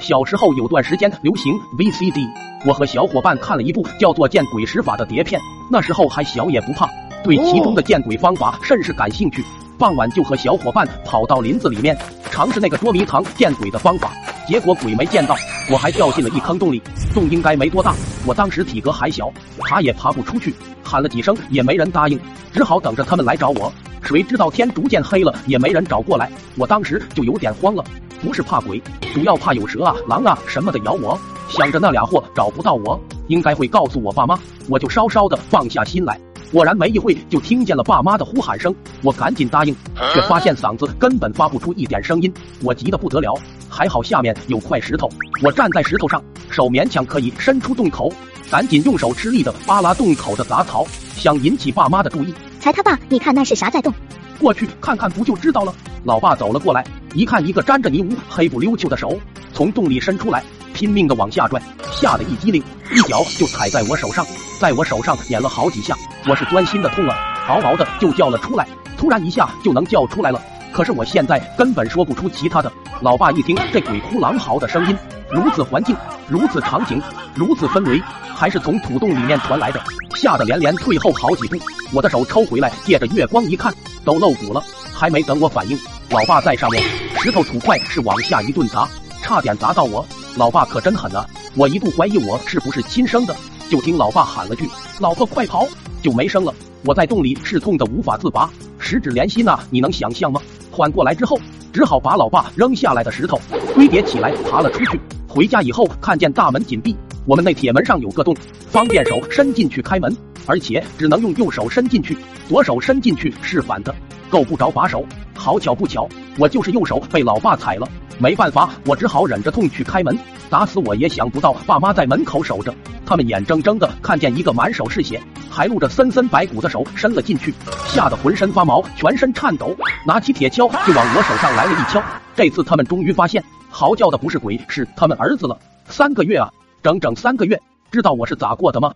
小时候有段时间流行 VCD，我和小伙伴看了一部叫做《见鬼使法》的碟片，那时候还小也不怕，对其中的见鬼方法甚是感兴趣。傍晚就和小伙伴跑到林子里面尝试那个捉迷藏见鬼的方法，结果鬼没见到，我还掉进了一坑洞里。洞应该没多大，我当时体格还小，爬也爬不出去，喊了几声也没人答应，只好等着他们来找我。谁知道天逐渐黑了，也没人找过来，我当时就有点慌了。不是怕鬼，主要怕有蛇啊、狼啊什么的咬我。想着那俩货找不到我，应该会告诉我爸妈，我就稍稍的放下心来。果然没一会就听见了爸妈的呼喊声，我赶紧答应，却发现嗓子根本发不出一点声音，我急得不得了。还好下面有块石头，我站在石头上，手勉强可以伸出洞口，赶紧用手吃力的扒拉洞口的杂草，想引起爸妈的注意。才他爸，你看那是啥在动？过去看看不就知道了。老爸走了过来，一看一个沾着泥污、黑不溜秋的手从洞里伸出来，拼命的往下拽，吓得一激灵，一脚就踩在我手上，在我手上碾了好几下。我是钻心的痛啊，嗷嗷的就叫了出来。突然一下就能叫出来了，可是我现在根本说不出其他的。老爸一听这鬼哭狼嚎的声音，如此环境，如此场景，如此氛围，还是从土洞里面传来的，吓得连连退后好几步。我的手抽回来，借着月光一看，都露骨了。还没等我反应，老爸在上面，石头土块是往下一顿砸，差点砸到我。老爸可真狠啊！我一度怀疑我是不是亲生的，就听老爸喊了句：“老婆快跑！”就没声了。我在洞里是痛的无法自拔，十指连心呐，你能想象吗？缓过来之后，只好把老爸扔下来的石头堆叠起来，爬了出去。回家以后，看见大门紧闭，我们那铁门上有个洞，方便手伸进去开门，而且只能用右手伸进去，左手伸进去是反的。够不着把手，好巧不巧，我就是右手被老爸踩了，没办法，我只好忍着痛去开门。打死我也想不到，爸妈在门口守着，他们眼睁睁的看见一个满手是血，还露着森森白骨的手伸了进去，吓得浑身发毛，全身颤抖，拿起铁锹就往我手上来了一敲。这次他们终于发现，嚎叫的不是鬼，是他们儿子了。三个月啊，整整三个月，知道我是咋过的吗？